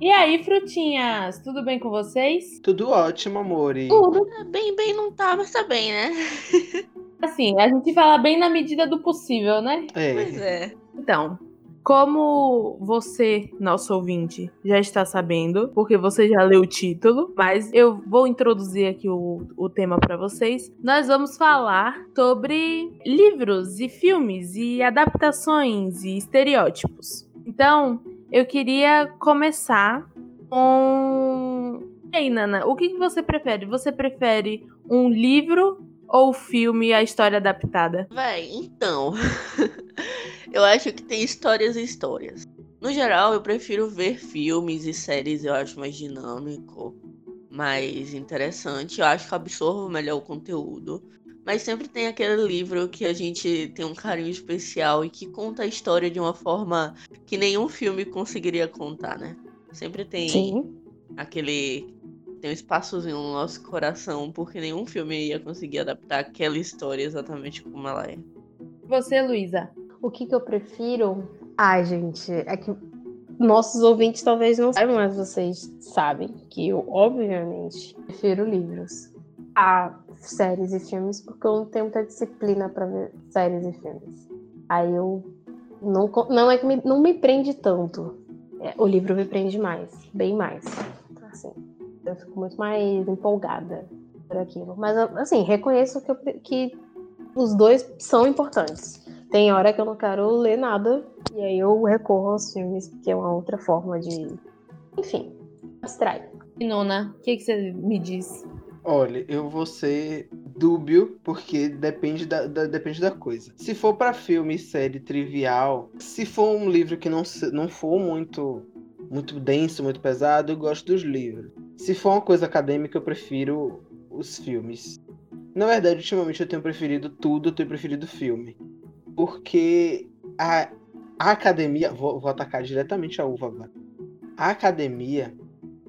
E aí, frutinhas, tudo bem com vocês? Tudo ótimo, amore. Tudo. Bem, bem não tá, mas tá bem, né? Assim, a gente fala bem na medida do possível, né? É. Pois é. Então, como você, nosso ouvinte, já está sabendo, porque você já leu o título, mas eu vou introduzir aqui o, o tema para vocês. Nós vamos falar sobre livros e filmes e adaptações e estereótipos. Então, eu queria começar com. Ei, Nana, o que, você prefere? Você prefere um livro ou filme a história adaptada? Véi, então. eu acho que tem histórias e histórias. No geral, eu prefiro ver filmes e séries, eu acho mais dinâmico, mais interessante. Eu acho que absorvo melhor o conteúdo. Mas sempre tem aquele livro que a gente tem um carinho especial e que conta a história de uma forma que nenhum filme conseguiria contar, né? Sempre tem Sim. aquele. Tem um espaçozinho no nosso coração, porque nenhum filme ia conseguir adaptar aquela história exatamente como ela é. Você, Luísa? O que, que eu prefiro? Ai, gente, é que nossos ouvintes talvez não saibam, mas vocês sabem que eu, obviamente, prefiro livros a séries e filmes, porque eu não tenho muita disciplina para ver séries e filmes. Aí eu não, não é que me, não me prende tanto. É, o livro me prende mais, bem mais. Assim, eu fico muito mais empolgada por aquilo. Mas, assim, reconheço que, eu que os dois são importantes. Tem hora que eu não quero ler nada, e aí eu recorro aos filmes, porque é uma outra forma de. Enfim, abstrai. E Nona, o que, que você me diz? Olha, eu vou ser dúbio, porque depende da, da- depende da coisa. Se for pra filme série trivial, se for um livro que não, não for muito, muito denso, muito pesado, eu gosto dos livros. Se for uma coisa acadêmica, eu prefiro os filmes. Na verdade, ultimamente eu tenho preferido tudo, eu tenho preferido filme. Porque a, a academia. Vou, vou atacar diretamente a uva agora. A academia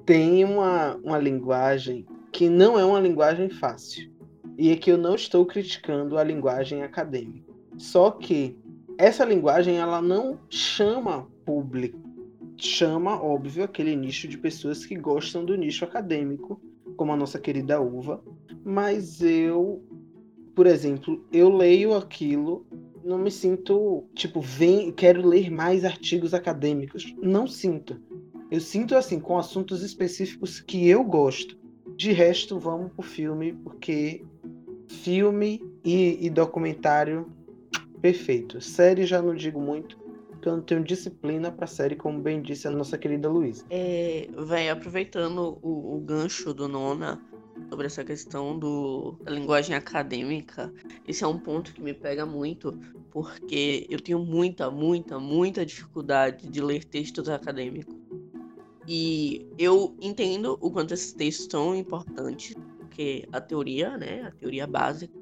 tem uma, uma linguagem que não é uma linguagem fácil. E é que eu não estou criticando a linguagem acadêmica. Só que essa linguagem ela não chama público. Chama, óbvio, aquele nicho de pessoas que gostam do nicho acadêmico, como a nossa querida uva. Mas eu, por exemplo, eu leio aquilo, não me sinto, tipo, vem, quero ler mais artigos acadêmicos. Não sinto. Eu sinto assim, com assuntos específicos que eu gosto. De resto, vamos pro filme, porque filme e, e documentário, perfeito. Série já não digo muito, porque eu não tenho disciplina pra série, como bem disse a nossa querida Luísa. É, véi, aproveitando o, o gancho do Nona sobre essa questão do, da linguagem acadêmica, esse é um ponto que me pega muito, porque eu tenho muita, muita, muita dificuldade de ler textos acadêmicos. E eu entendo o quanto esses textos são importantes, porque a teoria, né, a teoria básica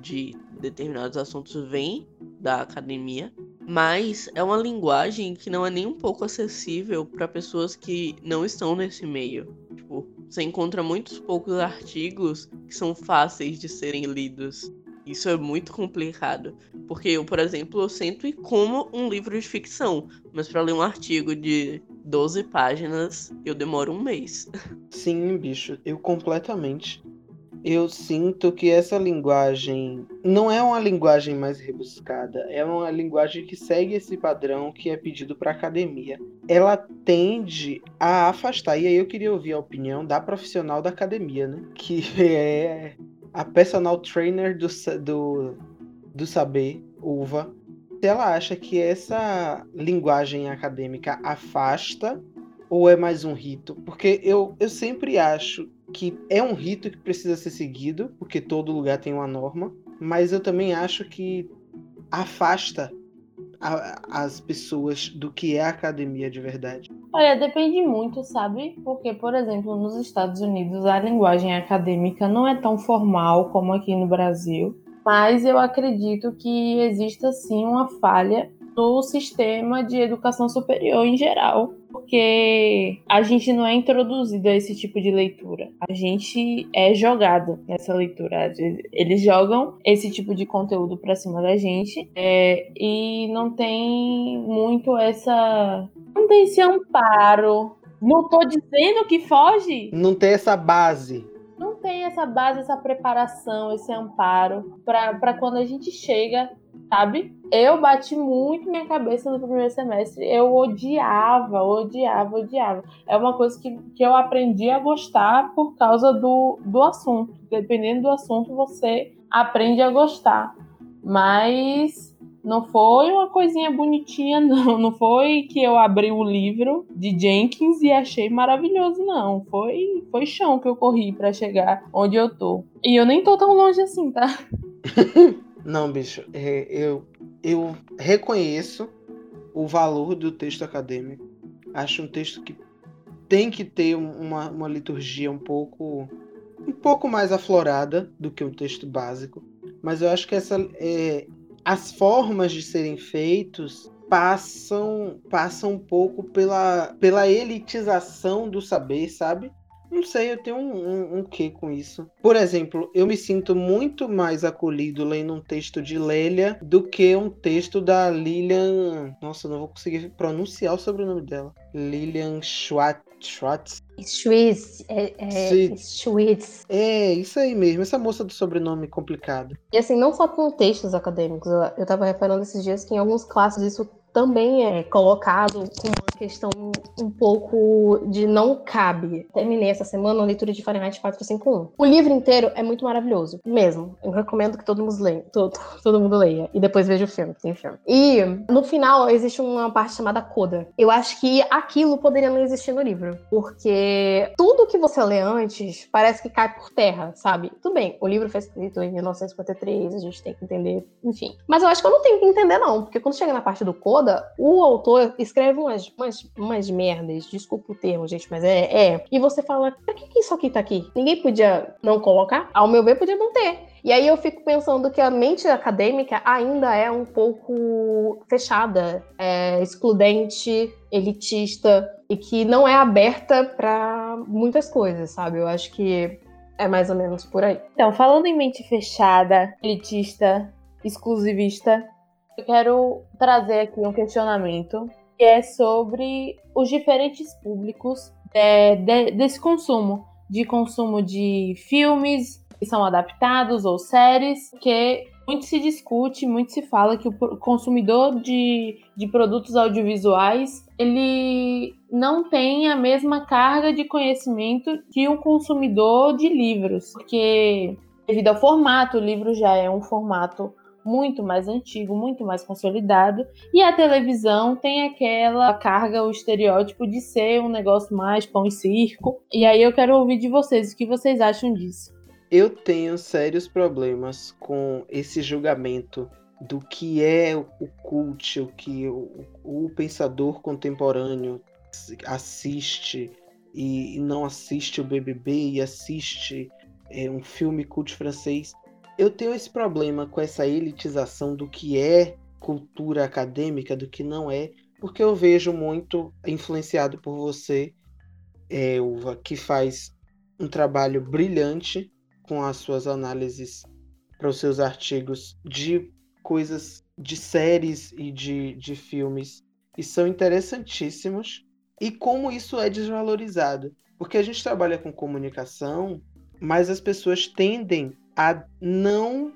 de determinados assuntos vem da academia, mas é uma linguagem que não é nem um pouco acessível para pessoas que não estão nesse meio. Tipo, você encontra muitos poucos artigos que são fáceis de serem lidos. Isso é muito complicado, porque eu, por exemplo, eu sento e como um livro de ficção, mas para ler um artigo de 12 páginas, eu demoro um mês. Sim, bicho, eu completamente. Eu sinto que essa linguagem não é uma linguagem mais rebuscada, é uma linguagem que segue esse padrão que é pedido para academia. Ela tende a afastar, e aí eu queria ouvir a opinião da profissional da academia, né? Que é a personal trainer do, do, do saber, Uva. Se ela acha que essa linguagem acadêmica afasta ou é mais um rito? Porque eu, eu sempre acho que é um rito que precisa ser seguido, porque todo lugar tem uma norma, mas eu também acho que afasta a- as pessoas do que é a academia de verdade. Olha, depende muito, sabe? Porque, por exemplo, nos Estados Unidos a linguagem acadêmica não é tão formal como aqui no Brasil, mas eu acredito que exista sim uma falha no sistema de educação superior em geral, porque a gente não é introduzido a esse tipo de leitura. A gente é jogado nessa leitura. Eles jogam esse tipo de conteúdo pra cima da gente é, e não tem muito essa não tem esse amparo Não tô dizendo que foge. Não tem essa base. Tem essa base, essa preparação, esse amparo para quando a gente chega, sabe? Eu bati muito minha cabeça no primeiro semestre. Eu odiava, odiava, odiava. É uma coisa que, que eu aprendi a gostar por causa do, do assunto. Dependendo do assunto, você aprende a gostar. Mas não foi uma coisinha bonitinha, não. Não foi que eu abri o livro de Jenkins e achei maravilhoso, não. Foi, foi chão que eu corri para chegar onde eu tô. E eu nem tô tão longe assim, tá? não, bicho, é, eu, eu reconheço o valor do texto acadêmico. Acho um texto que tem que ter uma, uma liturgia um pouco um pouco mais aflorada do que um texto básico. Mas eu acho que essa é, as formas de serem feitos passam passam um pouco pela, pela elitização do saber, sabe? Não sei, eu tenho um, um, um quê com isso. Por exemplo, eu me sinto muito mais acolhido lendo um texto de Lélia do que um texto da Lilian. Nossa, não vou conseguir pronunciar o sobrenome dela. Lilian Schwartz. Schwartz. Schwitz, é, é, Schwitz. É, isso aí mesmo, essa moça do sobrenome complicado. E assim, não só com textos acadêmicos, eu, eu tava reparando esses dias que em alguns clássicos isso também é colocado com uma questão um pouco de não cabe. Terminei essa semana a leitura de Fahrenheit 451. O livro inteiro é muito maravilhoso, mesmo. Eu recomendo que todo mundo leia, todo, todo mundo leia e depois veja o filme, tem filme. E no final existe uma parte chamada coda. Eu acho que aquilo poderia não existir no livro, porque tudo que você lê antes parece que cai por terra, sabe? Tudo bem, o livro foi escrito em 1953, a gente tem que entender, enfim. Mas eu acho que eu não tenho que entender não, porque quando chega na parte do coda toda, o autor escreve umas, umas, umas merdas, desculpa o termo, gente, mas é, é. E você fala, pra que, que isso aqui tá aqui? Ninguém podia não colocar? Ao meu ver, podia não ter. E aí eu fico pensando que a mente acadêmica ainda é um pouco fechada, é, excludente, elitista e que não é aberta para muitas coisas, sabe? Eu acho que é mais ou menos por aí. Então, falando em mente fechada, elitista, exclusivista, eu quero trazer aqui um questionamento que é sobre os diferentes públicos de, de, desse consumo, de consumo de filmes que são adaptados ou séries, que muito se discute, muito se fala que o consumidor de, de produtos audiovisuais ele não tem a mesma carga de conhecimento que o consumidor de livros, porque devido ao formato, o livro já é um formato muito mais antigo, muito mais consolidado, e a televisão tem aquela carga, o estereótipo de ser um negócio mais pão e circo. E aí eu quero ouvir de vocês o que vocês acham disso. Eu tenho sérios problemas com esse julgamento do que é o cult, o que o, o pensador contemporâneo assiste e não assiste o BBB e assiste é, um filme cult francês eu tenho esse problema com essa elitização do que é cultura acadêmica, do que não é, porque eu vejo muito influenciado por você, é, Uva, que faz um trabalho brilhante com as suas análises para os seus artigos de coisas, de séries e de, de filmes, e são interessantíssimos, e como isso é desvalorizado. Porque a gente trabalha com comunicação, mas as pessoas tendem a não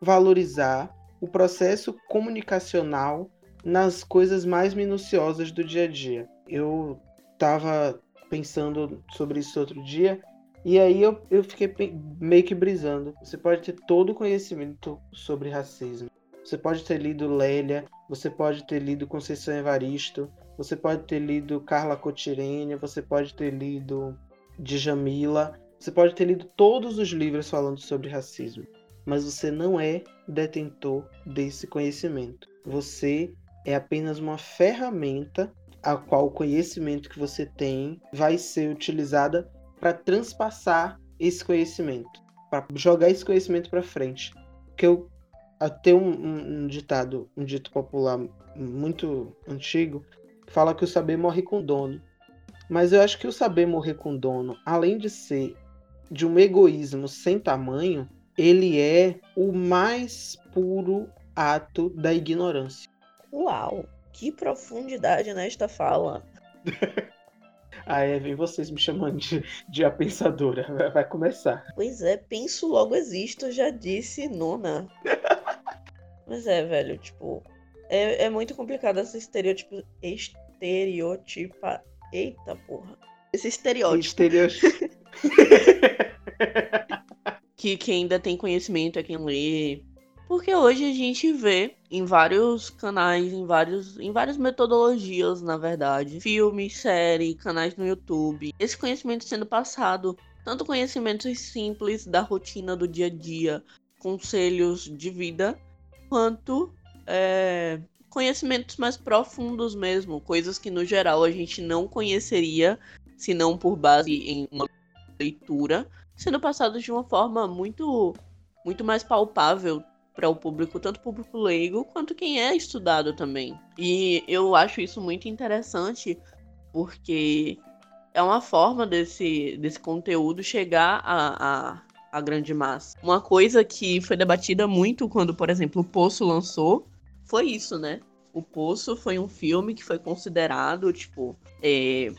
valorizar o processo comunicacional nas coisas mais minuciosas do dia a dia. Eu estava pensando sobre isso outro dia e aí eu, eu fiquei meio que brisando. Você pode ter todo o conhecimento sobre racismo. Você pode ter lido Lélia, você pode ter lido Conceição Evaristo, você pode ter lido Carla Cotirene, você pode ter lido Djamila, você pode ter lido todos os livros falando sobre racismo, mas você não é detentor desse conhecimento. Você é apenas uma ferramenta a qual o conhecimento que você tem vai ser utilizada para transpassar esse conhecimento, para jogar esse conhecimento para frente. Que eu até um, um, um, ditado, um dito popular muito antigo, fala que o saber morre com dono. Mas eu acho que o saber morrer com dono, além de ser de um egoísmo sem tamanho, ele é o mais puro ato da ignorância. Uau, que profundidade nesta fala. Aí vem vocês me chamando de, de a pensadora. Vai, vai começar. Pois é, penso logo existo, já disse nona. Mas é, velho, tipo. É, é muito complicado esse estereótipo. Estereotipa. Eita porra. Esse estereótipo. Estereótipo. que quem ainda tem conhecimento é quem lê. Porque hoje a gente vê em vários canais, em, vários, em várias metodologias, na verdade, filmes, séries, canais no YouTube, esse conhecimento sendo passado, tanto conhecimentos simples da rotina do dia a dia, conselhos de vida, quanto é, conhecimentos mais profundos mesmo, coisas que no geral a gente não conheceria se não por base em uma leitura, sendo passados de uma forma muito muito mais palpável para o público, tanto público leigo quanto quem é estudado também. E eu acho isso muito interessante porque é uma forma desse, desse conteúdo chegar a, a, a grande massa. Uma coisa que foi debatida muito quando, por exemplo, o Poço lançou foi isso, né? O Poço foi um filme que foi considerado, tipo, é,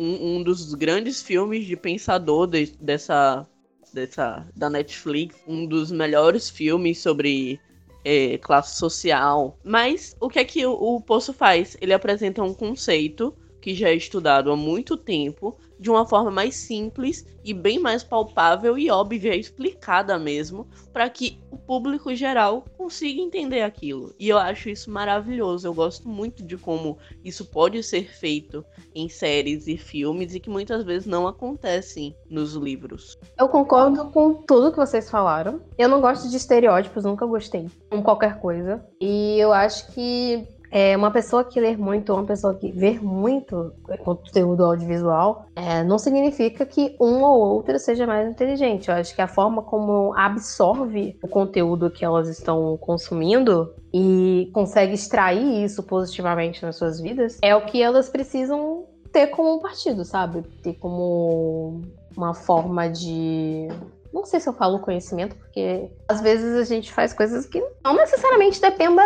um, um dos grandes filmes de pensador de, dessa dessa, da Netflix, um dos melhores filmes sobre é, classe social. Mas o que é que o, o Poço faz? Ele apresenta um conceito que já é estudado há muito tempo, de uma forma mais simples e bem mais palpável e óbvia, explicada mesmo, para que o público geral consiga entender aquilo. E eu acho isso maravilhoso. Eu gosto muito de como isso pode ser feito em séries e filmes e que muitas vezes não acontecem nos livros. Eu concordo com tudo que vocês falaram. Eu não gosto de estereótipos, nunca gostei, com qualquer coisa. E eu acho que é, uma pessoa que lê muito, uma pessoa que vê muito conteúdo audiovisual, é, não significa que um ou outro seja mais inteligente. Eu acho que a forma como absorve o conteúdo que elas estão consumindo e consegue extrair isso positivamente nas suas vidas é o que elas precisam ter como partido, sabe? Ter como uma forma de não sei se eu falo conhecimento, porque às vezes a gente faz coisas que não necessariamente dependa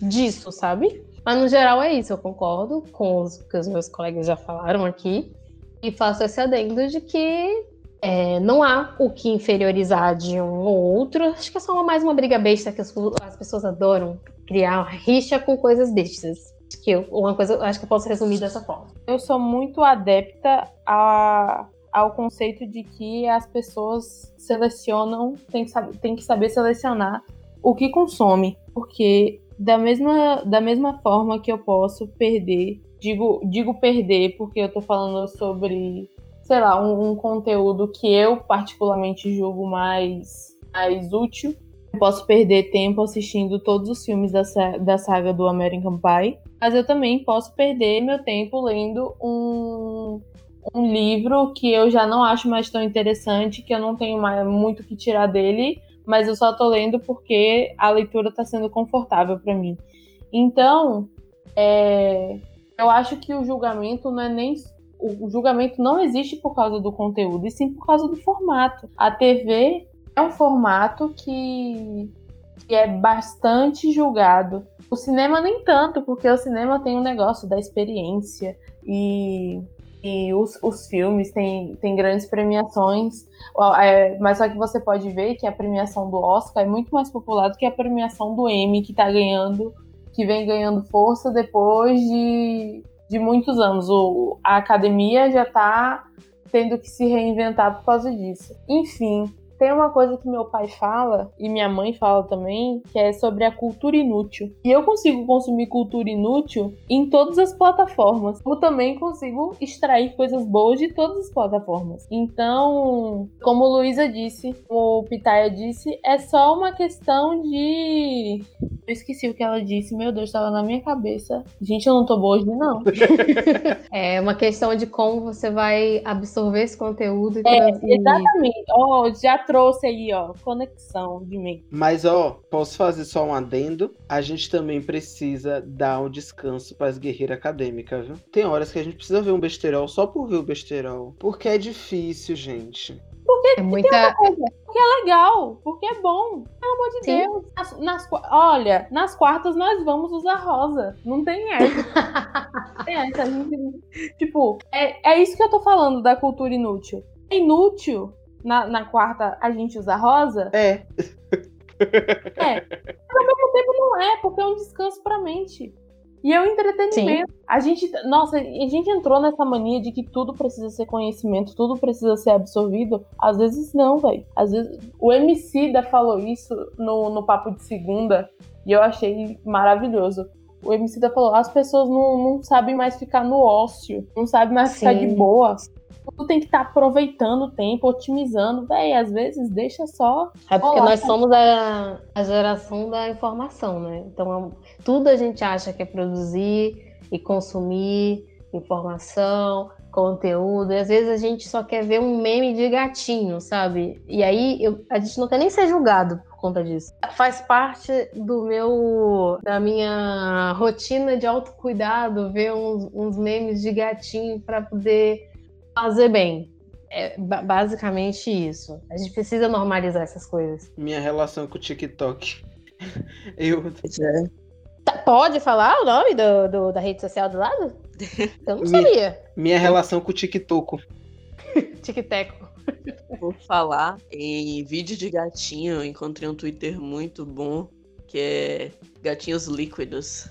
disso, sabe? Mas no geral é isso, eu concordo com os que os meus colegas já falaram aqui e faço esse adendo de que é, não há o que inferiorizar de um ou outro. Acho que é só mais uma briga besta que as, as pessoas adoram criar rixa com coisas bestas. Acho que eu, uma coisa, acho que eu posso resumir dessa forma. Eu sou muito adepta a, ao conceito de que as pessoas selecionam, tem que, tem que saber selecionar o que consome, porque da mesma, da mesma forma que eu posso perder, digo, digo perder porque eu tô falando sobre, sei lá, um, um conteúdo que eu particularmente julgo mais, mais útil. Eu posso perder tempo assistindo todos os filmes da, da saga do American Pie, mas eu também posso perder meu tempo lendo um, um livro que eu já não acho mais tão interessante, que eu não tenho mais muito que tirar dele, mas eu só tô lendo porque a leitura tá sendo confortável para mim. Então, é, eu acho que o julgamento não é nem o julgamento não existe por causa do conteúdo, e sim por causa do formato. A TV é um formato que, que é bastante julgado. O cinema nem tanto, porque o cinema tem um negócio da experiência e e os, os filmes têm, grandes premiações, é, mas só que você pode ver que a premiação do Oscar é muito mais popular do que a premiação do Emmy, que tá ganhando, que vem ganhando força depois de, de muitos anos. O, a academia já tá tendo que se reinventar por causa disso. Enfim, tem uma coisa que meu pai fala, e minha mãe fala também, que é sobre a cultura inútil. E eu consigo consumir cultura inútil em todas as plataformas. Eu também consigo extrair coisas boas de todas as plataformas. Então, como Luísa disse, o Pitaya disse, é só uma questão de. Eu esqueci o que ela disse, meu Deus, estava na minha cabeça. Gente, eu não tô boa hoje, não. é uma questão de como você vai absorver esse conteúdo. E é, exatamente. Oh, já trouxe aí, ó, conexão de mim. Mas, ó, posso fazer só um adendo? A gente também precisa dar um descanso para as guerreiras acadêmicas, viu? Tem horas que a gente precisa ver um besterol só por ver o besterol. Porque é difícil, gente. Porque É muita. Porque é legal, porque é bom. Pelo amor de Sim. Deus. Nas, nas olha, nas quartas nós vamos usar rosa. Não tem essa. Essa. Gente, tipo, é, é isso que eu tô falando da cultura inútil. É inútil na, na quarta a gente usar rosa? É. Mas ao mesmo tempo não é, porque é um descanso pra mente. E é um entretenimento. A gente, nossa, a gente entrou nessa mania de que tudo precisa ser conhecimento, tudo precisa ser absorvido. Às vezes não, velho. Às vezes o MC da falou isso no, no papo de segunda e eu achei maravilhoso. O MC da falou: as pessoas não, não sabem mais ficar no ócio, não sabem mais ficar de Sim. boa. Tudo tem que estar aproveitando o tempo, otimizando. Véi, às vezes deixa só. É porque Olá, nós somos a, a geração da informação, né? Então, é tudo a gente acha que é produzir e consumir informação, conteúdo. E às vezes a gente só quer ver um meme de gatinho, sabe? E aí eu- a gente não quer nem ser julgado por conta disso. Faz parte do meu, da minha rotina de autocuidado ver uns, uns memes de gatinho para poder fazer bem. É ba- basicamente isso. A gente precisa normalizar essas coisas. Minha relação com o TikTok. Eu. É. Tá- Pode falar o nome do, do- da rede social do lado? Eu não Me- sabia. Minha relação com o TikTok. Tic-teco. Por falar em vídeo de gatinho, eu encontrei um Twitter muito bom que é Gatinhos Líquidos.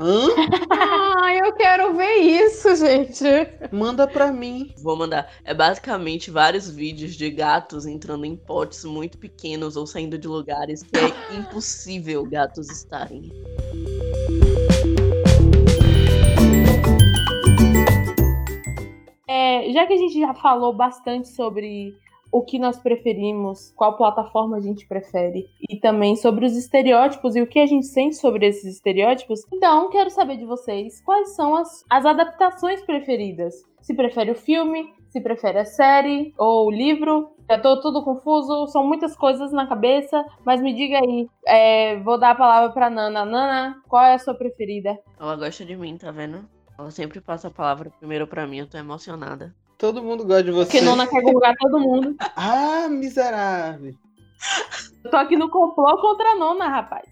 Hã? Ah, eu quero ver isso, gente. Manda pra mim. Vou mandar. É basicamente vários vídeos de gatos entrando em potes muito pequenos ou saindo de lugares que é impossível gatos estarem. É, já que a gente já falou bastante sobre o que nós preferimos, qual plataforma a gente prefere, e também sobre os estereótipos e o que a gente sente sobre esses estereótipos, então quero saber de vocês quais são as, as adaptações preferidas. Se prefere o filme, se prefere a série ou o livro. Já tô tudo confuso, são muitas coisas na cabeça, mas me diga aí. é, vou dar a palavra pra Nana. Nana, qual é a sua preferida? Ela gosta de mim, tá vendo? Ela sempre passa a palavra primeiro pra mim, eu tô emocionada. Todo mundo gosta de você. Porque Nona quer colocar todo mundo. Ah, miserável. Eu tô aqui no complô contra a Nona, rapaz.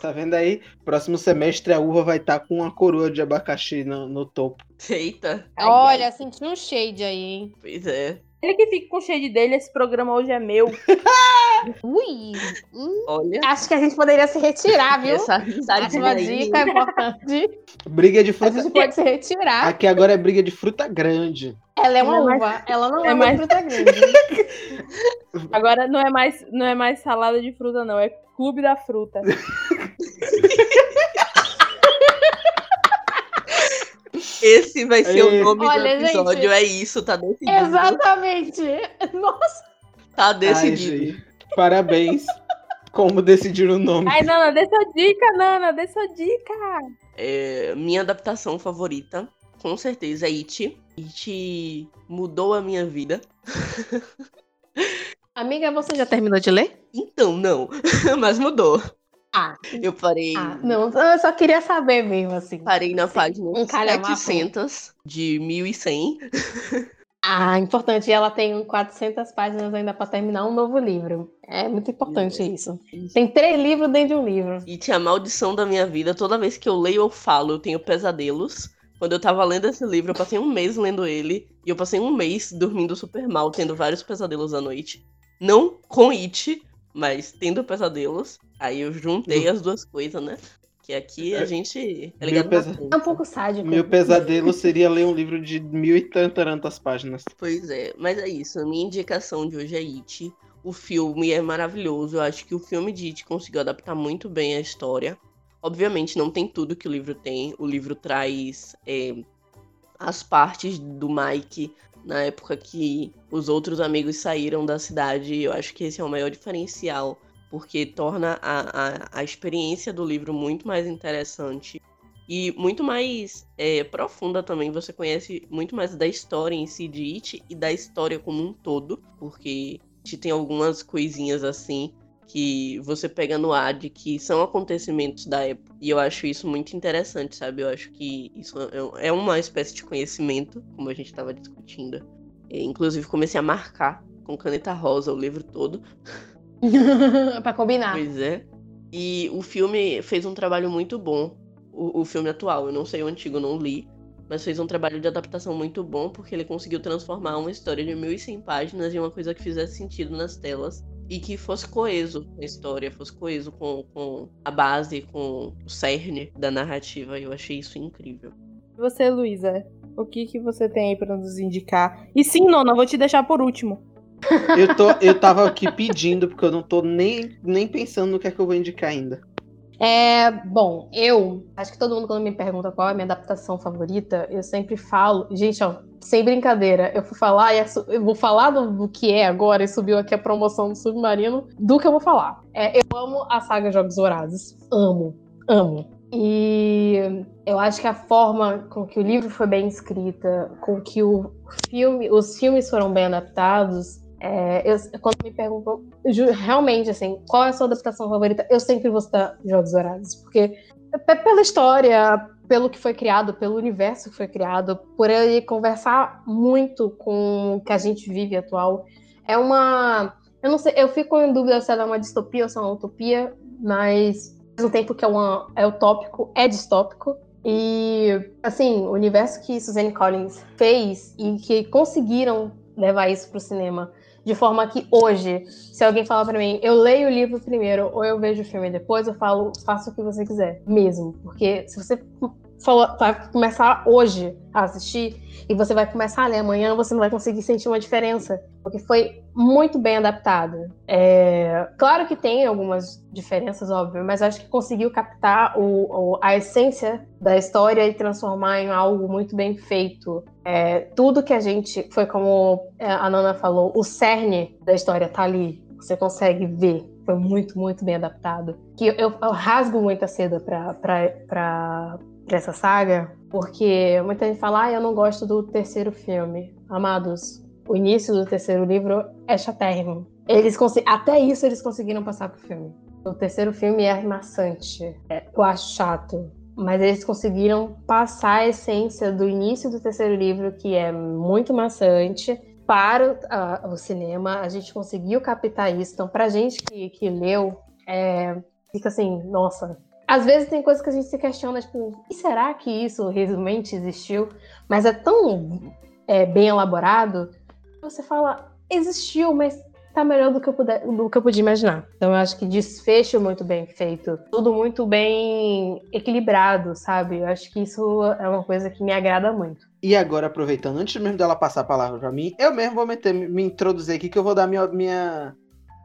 Tá vendo aí? Próximo semestre a uva vai estar com uma coroa de abacaxi no, no topo. Eita! Olha, senti um shade aí, hein? Pois é. Ele que fica com o shade dele, esse programa hoje é meu. Ui. hum, Olha. acho que a gente poderia se retirar, viu? Essa Acho risadinha uma aí. dica importante. Briga de A fruta. gente pode se retirar. Aqui agora é briga de fruta grande. Ela é uma Não é uva. Ela não é é, uma mais- fruta grande. Agora não é mais, não é mais salada de fruta, não. É clube da fruta. Esse vai ser o nome Olha, do episódio. gente. É isso, tá decidido. Exatamente. Nossa. Tá Ai, decidido. gente. Parabéns. Como decidir o nome. Ai, Nana, dê sua dica, Nana, dê sua dica. É, minha adaptação favorita, com certeza, é It. It mudou a minha vida. Amiga, você já terminou de ler? Então, não. Mas mudou. Ah. Eu parei. Ah, não. Eu só queria saber mesmo, assim. Parei na página Um calhamaço. 700 de 1100. Ah, importante. E ela tem 400 páginas ainda pra terminar um novo livro. É muito importante isso. Tem três livros dentro de um livro. It, a maldição da minha vida. Toda vez que eu leio ou falo, eu tenho pesadelos. Quando eu tava lendo esse livro, eu passei um mês lendo ele. E eu passei um mês dormindo super mal, tendo vários pesadelos à noite. Não com It, mas tendo pesadelos. Aí eu juntei as duas coisas, né? Que aqui a gente é ligado pesa-. É um pouco sádico. Meu pesadelo seria ler um livro de mil e tantas páginas. Pois é, mas é isso. A minha indicação de hoje é It. O filme é maravilhoso. Eu acho que o filme de It conseguiu adaptar muito bem a história. Obviamente, não tem tudo que o livro tem. O livro traz é, as partes do Mike na época que os outros amigos saíram da cidade. Eu acho que esse é o maior diferencial, porque torna a, a, a experiência do livro muito mais interessante e muito mais é, profunda também. Você conhece muito mais da história em si de It e da história como um todo, porque It tem algumas coisinhas assim que você pega no ar de que são acontecimentos da época. E eu acho isso muito interessante, sabe? Eu acho que isso é- é uma espécie de conhecimento, como a gente estava discutindo. E, inclusive, comecei a marcar com caneta rosa o livro todo. pra combinar. Pois é. E o filme fez um trabalho muito bom. O, o filme atual, eu não sei o antigo, não li. Mas fez um trabalho de adaptação muito bom, porque ele conseguiu transformar uma história de 1.100 páginas em uma coisa que fizesse sentido nas telas e que fosse coeso a história, fosse coeso com, com a base, com o cerne da narrativa. Eu achei isso incrível. E você, Luísa, o que, que você tem aí para nos indicar? E sim, Nona, vou te deixar por último. Eu, tô, eu tava aqui pedindo, porque eu não tô nem, nem pensando no que é que eu vou indicar ainda. É, bom, eu acho que todo mundo quando me pergunta qual é a minha adaptação favorita, eu sempre falo, gente, ó, sem brincadeira, eu vou falar e eu vou falar do, do, que é agora e subiu aqui a promoção do Submarino, do que eu vou falar. É, eu amo a saga Jogos Vorazes, amo, amo. E eu acho que a forma com que o livro foi bem escrita, com que o filme, os filmes foram bem adaptados, é, eu, quando me perguntam realmente assim, qual é a sua adaptação favorita, eu sempre vou citar Jogos Vorazes, porque pela história, pelo que foi criado, pelo universo que foi criado, por ele conversar muito com o que a gente vive atual, é uma, eu não sei, eu fico em dúvida se ela é uma distopia ou se é uma utopia, mas ao mesmo tempo que é, uma, é utópico, é distópico. E, assim, o universo que Suzanne Collins fez e que conseguiram levar isso para o cinema de forma que hoje, se alguém falar para mim, eu leio o livro primeiro ou eu vejo o filme depois, eu falo, faça o que você quiser, mesmo. Porque se você vai começar hoje a assistir e você vai começar a ler amanhã, você não vai conseguir sentir uma diferença, porque foi muito bem adaptado. É, claro que tem algumas diferenças, óbvio, mas acho que conseguiu captar o, o, a essência da história e transformar em algo muito bem feito. É, tudo que a gente, foi como é, a Nana falou, o cerne da história tá ali. Você consegue ver foi muito, muito bem adaptado. Que eu, eu, rasgo muita seda para pra essa saga, porque muita gente fala, ah, eu não gosto do terceiro filme. Amados, o início do terceiro livro é chatérrimo. Eles até isso eles conseguiram passar pro filme. O terceiro filme é maçante, é, eu acho chato, mas eles conseguiram passar a essência do início do terceiro livro, que é muito maçante, para o, o cinema. A gente conseguiu captar isso. Então, pra gente que, que leu, é, fica assim, nossa, às vezes tem coisas que a gente se questiona, tipo, e será que isso realmente existiu? Mas é tão é, bem elaborado, você fala, existiu, mas tá melhor do que, eu puder, do que eu podia imaginar. Então eu acho que desfecho muito bem feito, tudo muito bem equilibrado, sabe? Eu acho que isso é uma coisa que me agrada muito. E agora, aproveitando, antes mesmo dela passar a palavra para mim, eu mesmo vou meter, me introduzir aqui que eu vou dar minha, minha.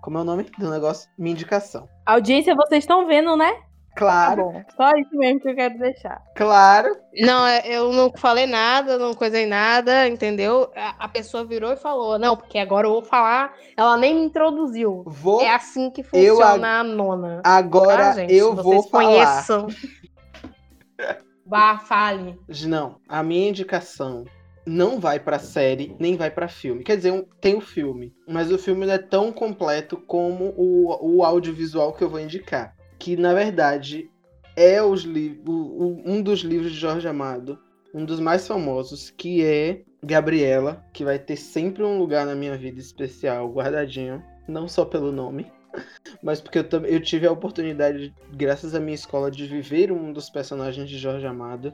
Como é o nome do negócio? Minha indicação. Audiência, vocês estão vendo, né? Claro. Tá Só isso mesmo que eu quero deixar. Claro. Não, é, eu não falei nada, não coisei nada, entendeu? A, pessoa virou e falou, não, porque agora eu vou falar. Ela nem me introduziu. Vou... É assim que funciona a, a nona. Agora tá, eu Vocês vou conheçam. falar. Bah, fale. Não, a minha indicação não vai pra série, nem vai para filme. Quer dizer, um, tem o filme, mas o filme não é tão completo como o, o audiovisual que eu vou indicar que na verdade é os um dos livros de Jorge Amado, um dos mais famosos, que é Gabriela, que vai ter sempre um lugar na minha vida especial, guardadinho, não só pelo nome, mas porque eu, eu tive a oportunidade, graças à minha escola, de viver um dos personagens de Jorge Amado,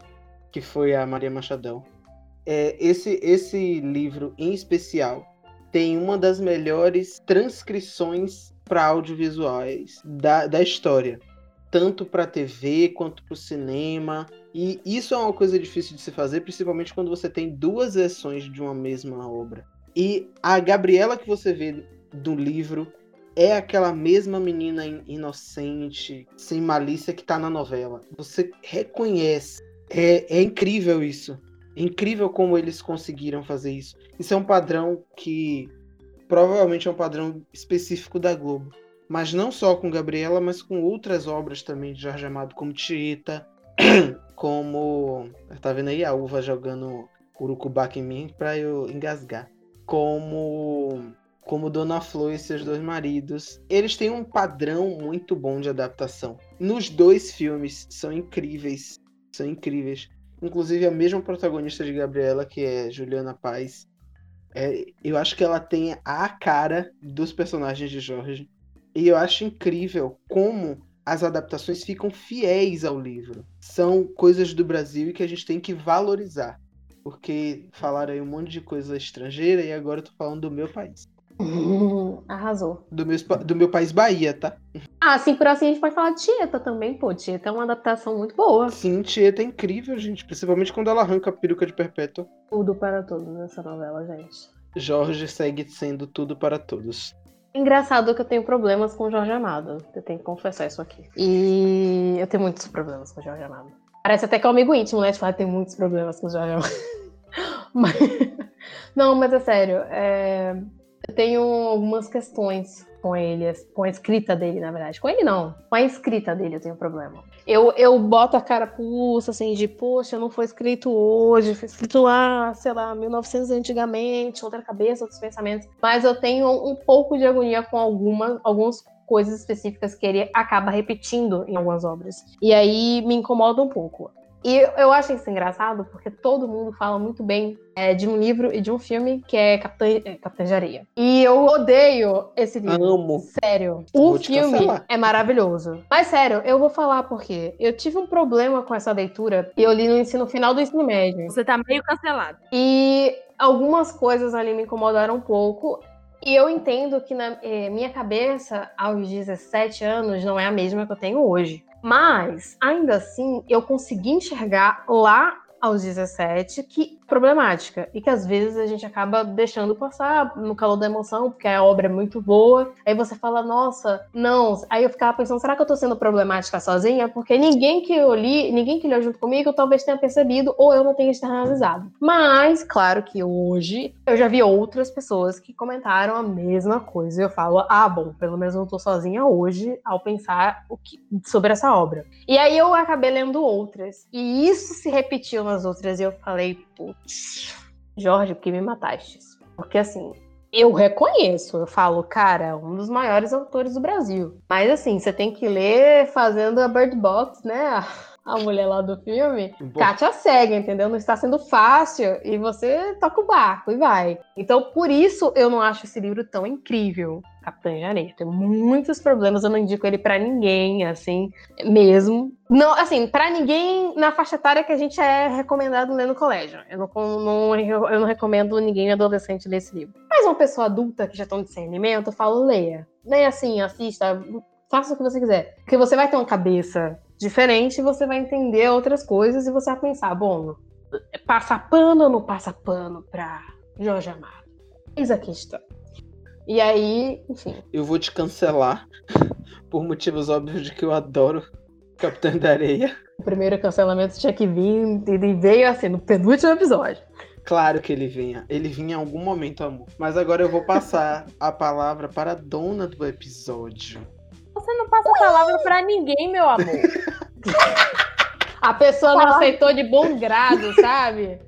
que foi a Maria Machadão. É, esse, esse livro em especial tem uma das melhores transcrições para audiovisuais da, da história, tanto para TV quanto para o cinema. E isso é uma coisa difícil de se fazer, principalmente quando você tem duas versões de uma mesma obra. E a Gabriela que você vê do livro é aquela mesma menina inocente, sem malícia que está na novela. Você reconhece. É, é incrível isso. É incrível como eles conseguiram fazer isso. Isso é um padrão que provavelmente é um padrão específico da Globo. Mas não só com Gabriela, mas com outras obras também de Jorge Amado, como Tieta, como. Tá vendo aí a uva jogando urucubaca em mim pra eu engasgar. Como. Como Dona Flor e seus dois maridos. Eles têm um padrão muito bom de adaptação. Nos dois filmes são incríveis. São incríveis. Inclusive a mesma protagonista de Gabriela, que é Juliana Paz, É, eu acho que ela tem a cara dos personagens de Jorge. E eu acho incrível como as adaptações ficam fiéis ao livro. São coisas do Brasil e que a gente tem que valorizar. Porque falaram aí um monte de coisa estrangeira e agora eu tô falando do meu país. Arrasou. Do meu, do meu país, Bahia, tá? Ah, sim, por assim a gente pode falar de Tieta também, pô. Tieta é uma adaptação muito boa. Sim, Tieta é incrível, gente. Principalmente quando ela arranca a peruca de perpétua. Tudo para todos nessa novela, gente. Jorge segue sendo tudo para todos. Engraçado que eu tenho problemas com Jorge Amado. Eu tenho que confessar isso aqui. E eu tenho muitos problemas com Jorge Amado. Parece até que é um amigo íntimo, né? De falar que tem muitos problemas com Jorge Amado. Mas... Não, mas é sério. É... Eu tenho algumas questões com ele, com a escrita dele, na verdade. Com ele não, com a escrita dele eu tenho problema. Eu, eu boto a cara pulsa, assim, de, poxa, não foi escrito hoje, foi escrito lá, sei lá, 1900 antigamente, outra cabeça, outros pensamentos. Mas eu tenho um pouco de agonia com algumas, algumas coisas específicas que ele acaba repetindo em algumas obras. E aí me incomoda um pouco. E eu acho isso engraçado porque todo mundo fala muito bem é, de um livro e de um filme que é Capitã, é, Capitã de Areia. E eu odeio esse livro. Amo. Sério. O filme é maravilhoso. Mas sério, eu vou falar porque eu tive um problema com essa leitura e eu li no ensino final do ensino médio. Você tá meio cancelado. E algumas coisas ali me incomodaram um pouco. E eu entendo que na eh, minha cabeça, aos 17 anos, não é a mesma que eu tenho hoje. Mas, ainda assim, eu consegui enxergar lá aos 17 que problemática e que às vezes a gente acaba deixando passar no calor da emoção, porque a obra é muito boa. Aí você fala, nossa, não. Aí eu ficava pensando, será que eu tô sendo problemática sozinha? Porque ninguém que eu li, ninguém que leu junto comigo, talvez tenha percebido ou eu não tenha externalizado. Mas, claro que hoje eu já vi outras pessoas que comentaram a mesma coisa. E eu falo, ah, bom, pelo menos eu não tô sozinha hoje ao pensar o que, sobre essa obra. E aí eu acabei lendo outras. E isso se repetiu nas outras e eu falei, putz, Jorge, que me mataste? Porque assim, eu reconheço, eu falo, cara, um dos maiores autores do Brasil. Mas assim, você tem que ler fazendo a Bird Box, né? A mulher lá do filme. Bom. Kátia segue, entendeu? Não está sendo fácil e você toca o barco e vai. Então, por isso eu não acho esse livro tão incrível. Capitã de Areia. Tem muitos problemas, eu não indico ele para ninguém, assim, mesmo. Não, assim, para ninguém na faixa etária que a gente é recomendado ler no colégio. Eu não, não, eu não recomendo ninguém adolescente ler esse livro. Mas uma pessoa adulta que já tem um discernimento, eu falo, leia. Leia assim, assista, faça o que você quiser. Porque você vai ter uma cabeça diferente, você vai entender outras coisas e você vai pensar, bom, passa pano ou não passa pano pra Jorge Amado? Eis a questão. E aí, enfim. Eu vou te cancelar por motivos óbvios de que eu adoro Capitão da Areia. O primeiro cancelamento tinha que vir e veio assim, no penúltimo episódio. Claro que ele vinha. Ele vinha em algum momento, amor. Mas agora eu vou passar a palavra para a dona do episódio. Você não passa a palavra para ninguém, meu amor. a pessoa não aceitou de bom grado, sabe?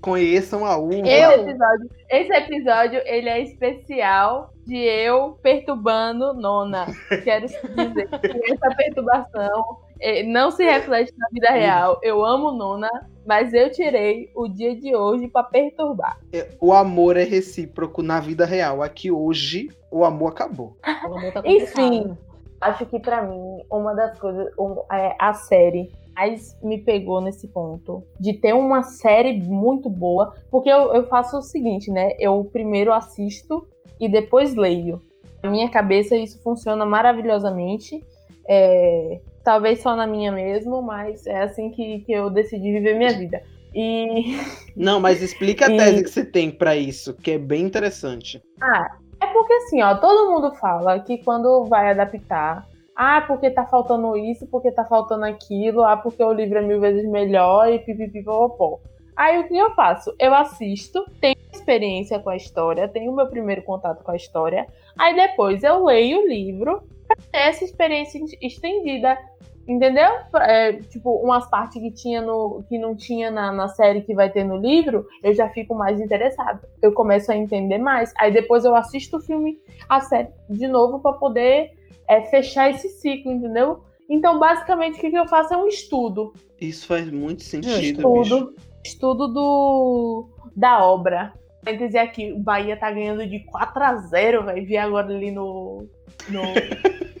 Conheçam a uva. Esse episódio, esse episódio, ele é especial de eu perturbando Nona. Quero dizer que essa perturbação eh, não se reflete na vida real. Eu amo Nona, mas eu tirei o dia de hoje para perturbar. É, o amor é recíproco na vida real. Aqui hoje o amor acabou. O amor tá Enfim, acho que para mim uma das coisas, é a série mais me pegou nesse ponto de ter uma série muito boa, porque eu, eu faço o seguinte, né? Eu primeiro assisto e depois leio. Na minha cabeça isso funciona maravilhosamente. É, talvez só na minha mesmo, mas é assim que, que eu decidi viver minha vida. E. Não, mas explica a tese e... que você tem para isso, que é bem interessante. Ah, é porque assim, ó, todo mundo fala que quando vai adaptar ah, porque tá faltando isso, porque tá faltando aquilo, ah, porque o livro é mil vezes melhor e pipipipopopó. Aí o que eu faço? Eu assisto, tenho experiência com a história, tenho meu primeiro contato com a história, aí depois eu leio o livro pra ter essa experiência estendida. Entendeu? É, tipo, umas partes que tinha no. que não tinha na, na série que vai ter no livro, eu já fico mais interessada. Eu começo a entender mais. Aí depois eu assisto o filme, a série de novo para poder é fechar esse ciclo, entendeu? Então, basicamente, o que, eu faço é um estudo. Isso faz muito sentido. Estudo, bicho. estudo do, da obra. dizer aqui, o Bahia tá ganhando de 4 a 0 vai Vi agora ali no. No,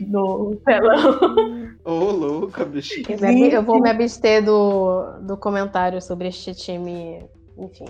no telão. Ô, louca, bicho. Eu, me- eu vou me abster do, do comentário sobre este time. Enfim.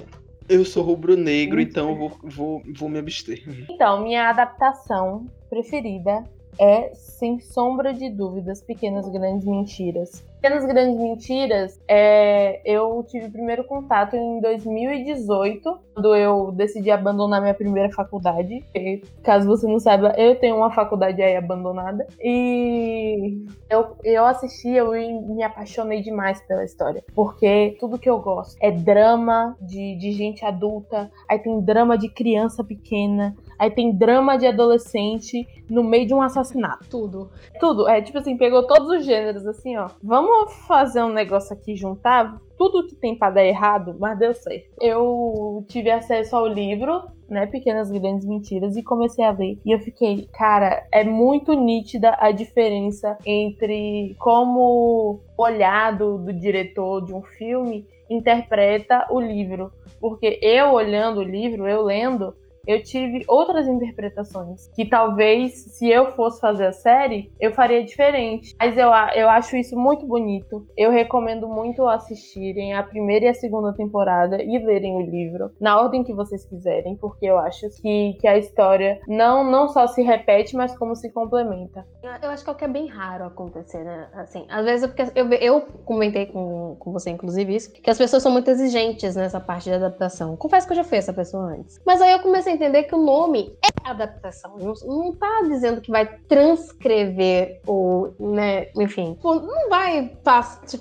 Eu sou rubro-negro, então eu vou, vou, vou me abster. Então, minha adaptação preferida é, sem sombra de dúvidas, Pequenas Grandes Mentiras. Pequenas Grandes Mentiras, é, eu tive primeiro contato em 2018, quando eu decidi abandonar minha primeira faculdade. E, caso você não saiba, eu tenho uma faculdade aí abandonada. E eu, eu assisti, eu me apaixonei demais pela história. Porque tudo que eu gosto é drama de, de gente adulta, aí tem drama de criança pequena, aí tem drama de adolescente no meio de um assassinato. Tudo. Tudo. É tipo assim, pegou todos os gêneros, assim, ó. Vamos fazer um negócio aqui, juntar tudo que tem pra dar errado, mas deu certo. Eu tive acesso ao livro, né, Pequenas Grandes Mentiras, e comecei a ler. E eu fiquei, cara, é muito nítida a diferença entre como o olhar do, do diretor de um filme interpreta o livro. Porque eu olhando o livro, eu lendo, eu tive outras interpretações. Que talvez, se eu fosse fazer a série, eu faria diferente. Mas eu, eu acho isso muito bonito. Eu recomendo muito assistirem a primeira e a segunda temporada e lerem o livro, na ordem que vocês quiserem, porque eu acho que, que a história não, não só se repete, mas como se complementa. Eu eu acho que é o que é bem raro acontecer, né? Assim, às vezes é porque eu, eu comentei com, com você, inclusive, isso, que as pessoas são muito exigentes nessa parte de adaptação. Confesso que eu já fui essa pessoa antes. Mas aí eu comecei entender que o nome é adaptação. Não, não tá dizendo que vai transcrever ou, né, enfim. Pô, Não vai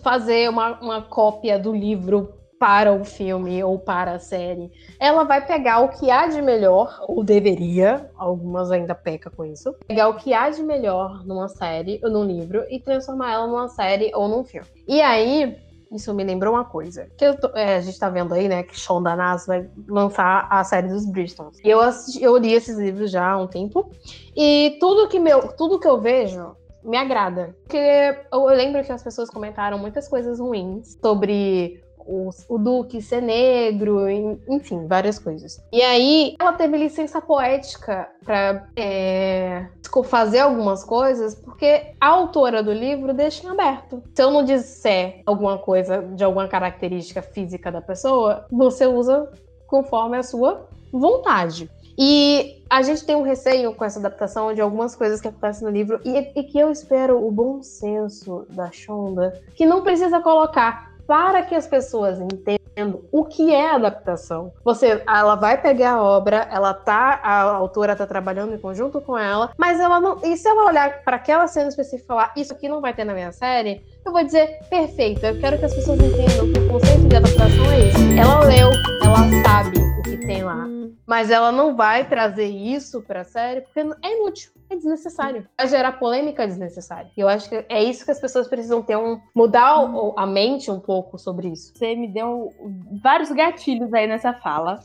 fazer uma, uma cópia do livro para o filme ou para a série ela vai pegar o que há de melhor, ou deveria, algumas ainda peca com isso, pegar o que há de melhor numa série ou num livro e transformar ela numa série ou num filme. E aí, isso me lembrou uma coisa. Que tô- é, a gente tá vendo aí, né, que Shonda Nas vai lançar a série dos Bristons. E eu, assisti- eu li esses livros já há um tempo. E tudo que, meu, tudo que eu vejo me agrada. Porque eu, eu lembro que as pessoas comentaram muitas coisas ruins sobre o, o Duque ser negro, en- enfim, várias coisas. E aí ela teve licença poética pra é, fazer algumas coisas, porque a autora do livro deixa em aberto. Se eu não disser alguma coisa de alguma característica física da pessoa, você usa conforme a sua vontade. E a gente tem um receio com essa adaptação de algumas coisas que acontecem no livro e, e que eu espero o bom senso da Shonda, que não precisa colocar para que as pessoas entendam o que é adaptação. Você, ela vai pegar a obra, ela tá, a autora tá trabalhando em conjunto com ela, mas ela não, e se ela olhar para aquela cena específica e falar, isso aqui não vai ter na minha série, eu vou dizer, perfeito, eu quero que as pessoas entendam que o conceito de adaptação é isso. Ela leu, ela sabe o que tem lá. Mas ela não vai trazer isso pra série porque é inútil, é desnecessário. Vai gerar polêmica desnecessária. E eu acho que é isso que as pessoas precisam ter um. mudar a mente um pouco sobre isso. Você me deu vários gatilhos aí nessa fala.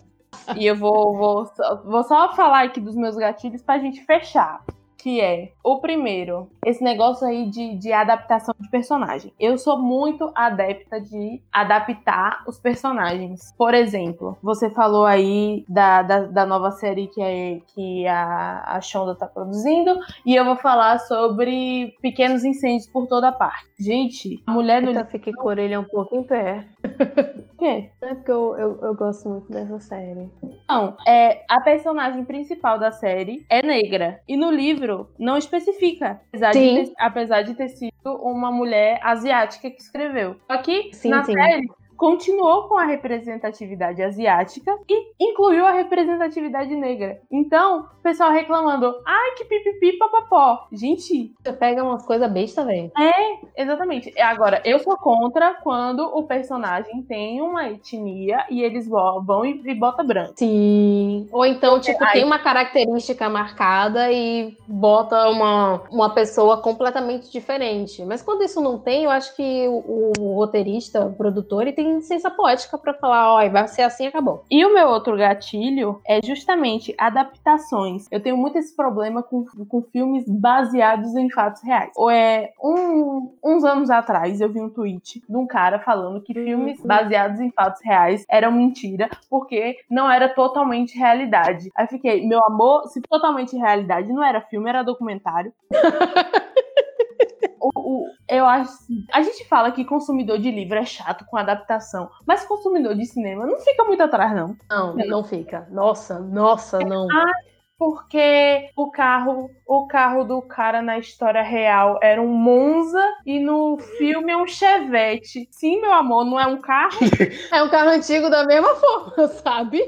E eu vou, vou, vou só falar aqui dos meus gatilhos pra gente fechar. Que é, o primeiro, esse negócio aí de, de adaptação de personagem. Eu sou muito adepta de adaptar os personagens. Por exemplo, você falou aí da, da, da nova série que, é, que a, a Shonda tá produzindo. E eu vou falar sobre pequenos incêndios por toda parte. Gente, a mulher no Então fiquei com a orelha um pouco em pé. O quê? É porque eu, eu, eu gosto muito dessa série. Não, é, a personagem principal da série é negra. E no livro não especifica. Apesar, de ter, apesar de ter sido uma mulher asiática que escreveu. Só que Sim, na sim. série continuou com a representatividade asiática e incluiu a representatividade negra. Então, o pessoal reclamando, ai que pipipi papapó. Gente, Você pega umas coisas besta, velho. Exatamente. Agora, eu sou contra quando o personagem tem uma etnia e eles vão e, e bota branco. Sim. Ou então, tipo, Ai. tem uma característica marcada e bota uma, uma pessoa completamente diferente. Mas quando isso não tem, eu acho que o, o roteirista, o produtor, ele tem tem licença poética pra falar, ó, vai ser assim acabou. E o meu outro gatilho é justamente adaptações. Eu tenho muito esse problema com, com filmes baseados em fatos reais. Ou é um, uns anos atrás eu vi um tweet de um cara falando que filmes baseados em fatos reais eram mentira, porque não era totalmente realidade. Aí fiquei, meu amor, se totalmente realidade não era filme, era documentário. O, o, eu acho. A gente fala que consumidor de livro é chato com adaptação, mas consumidor de cinema não fica muito atrás, não. Não, não fica. Nossa, nossa, não. Porque o carro, o carro do cara na história real era um Monza e no filme é um Chevette. Sim, meu amor, não é um carro? É um carro antigo da mesma forma, sabe?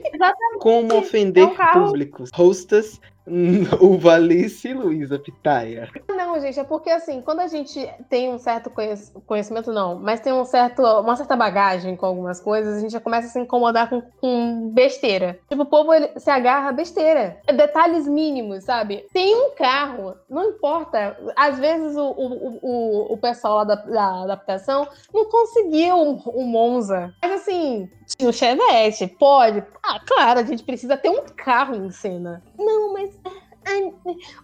Como ofender É um carro- públicos? Hostas, o Valice Luísa Pitaia. Não, gente, é porque assim, quando a gente tem um certo conhec- conhecimento, não, mas tem um certo, uma certa bagagem com algumas coisas, a gente já começa a se incomodar com, com besteira. Tipo, o povo se agarra besteira. Detalhes mínimos, sabe? Tem um carro, não importa. Às vezes o, o, o, o pessoal lá da, da adaptação não conseguiu um, um Monza. Mas assim, tinha o Chevette, pode. Ah, claro, a gente precisa ter um carro em cena. Não, mas ai,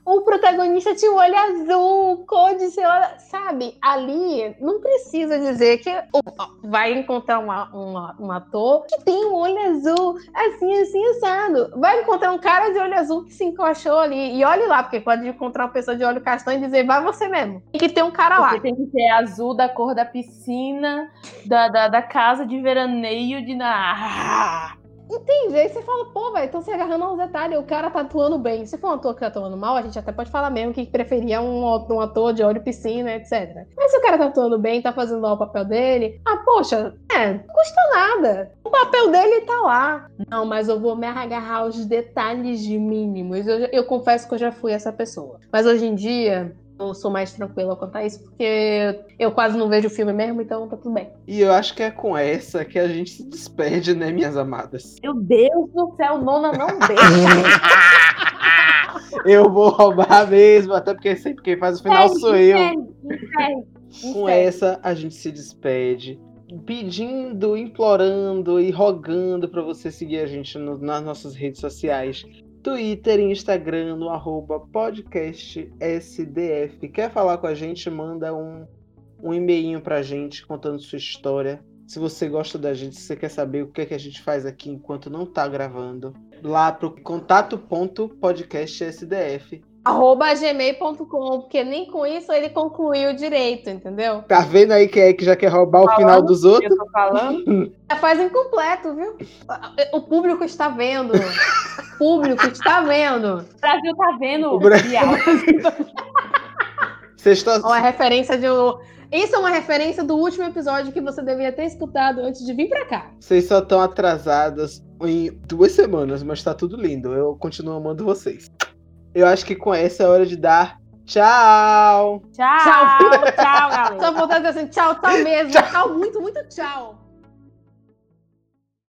o protagonista tinha o olho azul, cor de sei lá, sabe? Ali não precisa dizer que vai encontrar uma, uma- um ator que tem um olho azul, assim, assim, assado. Vai encontrar um cara de olho azul que se encaixou ali. E olhe lá, porque pode encontrar uma pessoa de olho castanho e dizer, vai você mesmo. Tem que ter um cara lá. Porque tem que ser azul da cor da piscina, da, da, da casa de veraneio de na. Entende? Aí você fala, pô, velho, estão se agarrando aos detalhes, o cara tá atuando bem. Se for um ator que tá atuando mal, a gente até pode falar mesmo que preferia um, um ator de olho piscina, etc. Mas se o cara tá atuando bem, tá fazendo lá o papel dele, ah, poxa, é, não custa nada. O papel dele tá lá. Não, mas eu vou me agarrar aos detalhes de mínimos. Eu, eu confesso que eu já fui essa pessoa. Mas hoje em dia, eu sou mais tranquila quanto a isso, porque eu quase não vejo filme mesmo, então tá tudo bem. E eu acho que é com essa que a gente se despede, né, minhas amadas? Meu Deus do céu, nona não deixa. Eu vou roubar mesmo, até porque sempre quem faz o final sou eu. Com essa, a gente se despede, pedindo, implorando e rogando para você seguir a gente no- nas nossas redes sociais. Twitter e Instagram no arroba podcast SDF. Quer falar com a gente? Manda um, um e-mail pra gente contando sua história. Se você gosta da gente, se você quer saber o que, é que a gente faz aqui enquanto não tá gravando, lá pro contato.podcastsdf. arroba gmail.com, porque nem com isso ele concluiu direito, entendeu? Tá vendo aí quem é que já quer roubar o final dos outros? Eu tô falando. Já faz incompleto, viu? O público está vendo. O público está vendo. O Brasil tá vendo O Bra- Bial. Vocês estão... Uma referência de um... Isso é uma referência do último episódio que você deveria ter escutado antes de vir pra cá. Vocês só estão atrasadas em duas semanas, mas tá tudo lindo. Eu continuo amando vocês. Eu acho que com essa é hora de dar tchau! Tchau, Tchau. tchau, galera. Só vontade de dizer assim, tchau, tchau mesmo. Tchau, muito, muito tchau.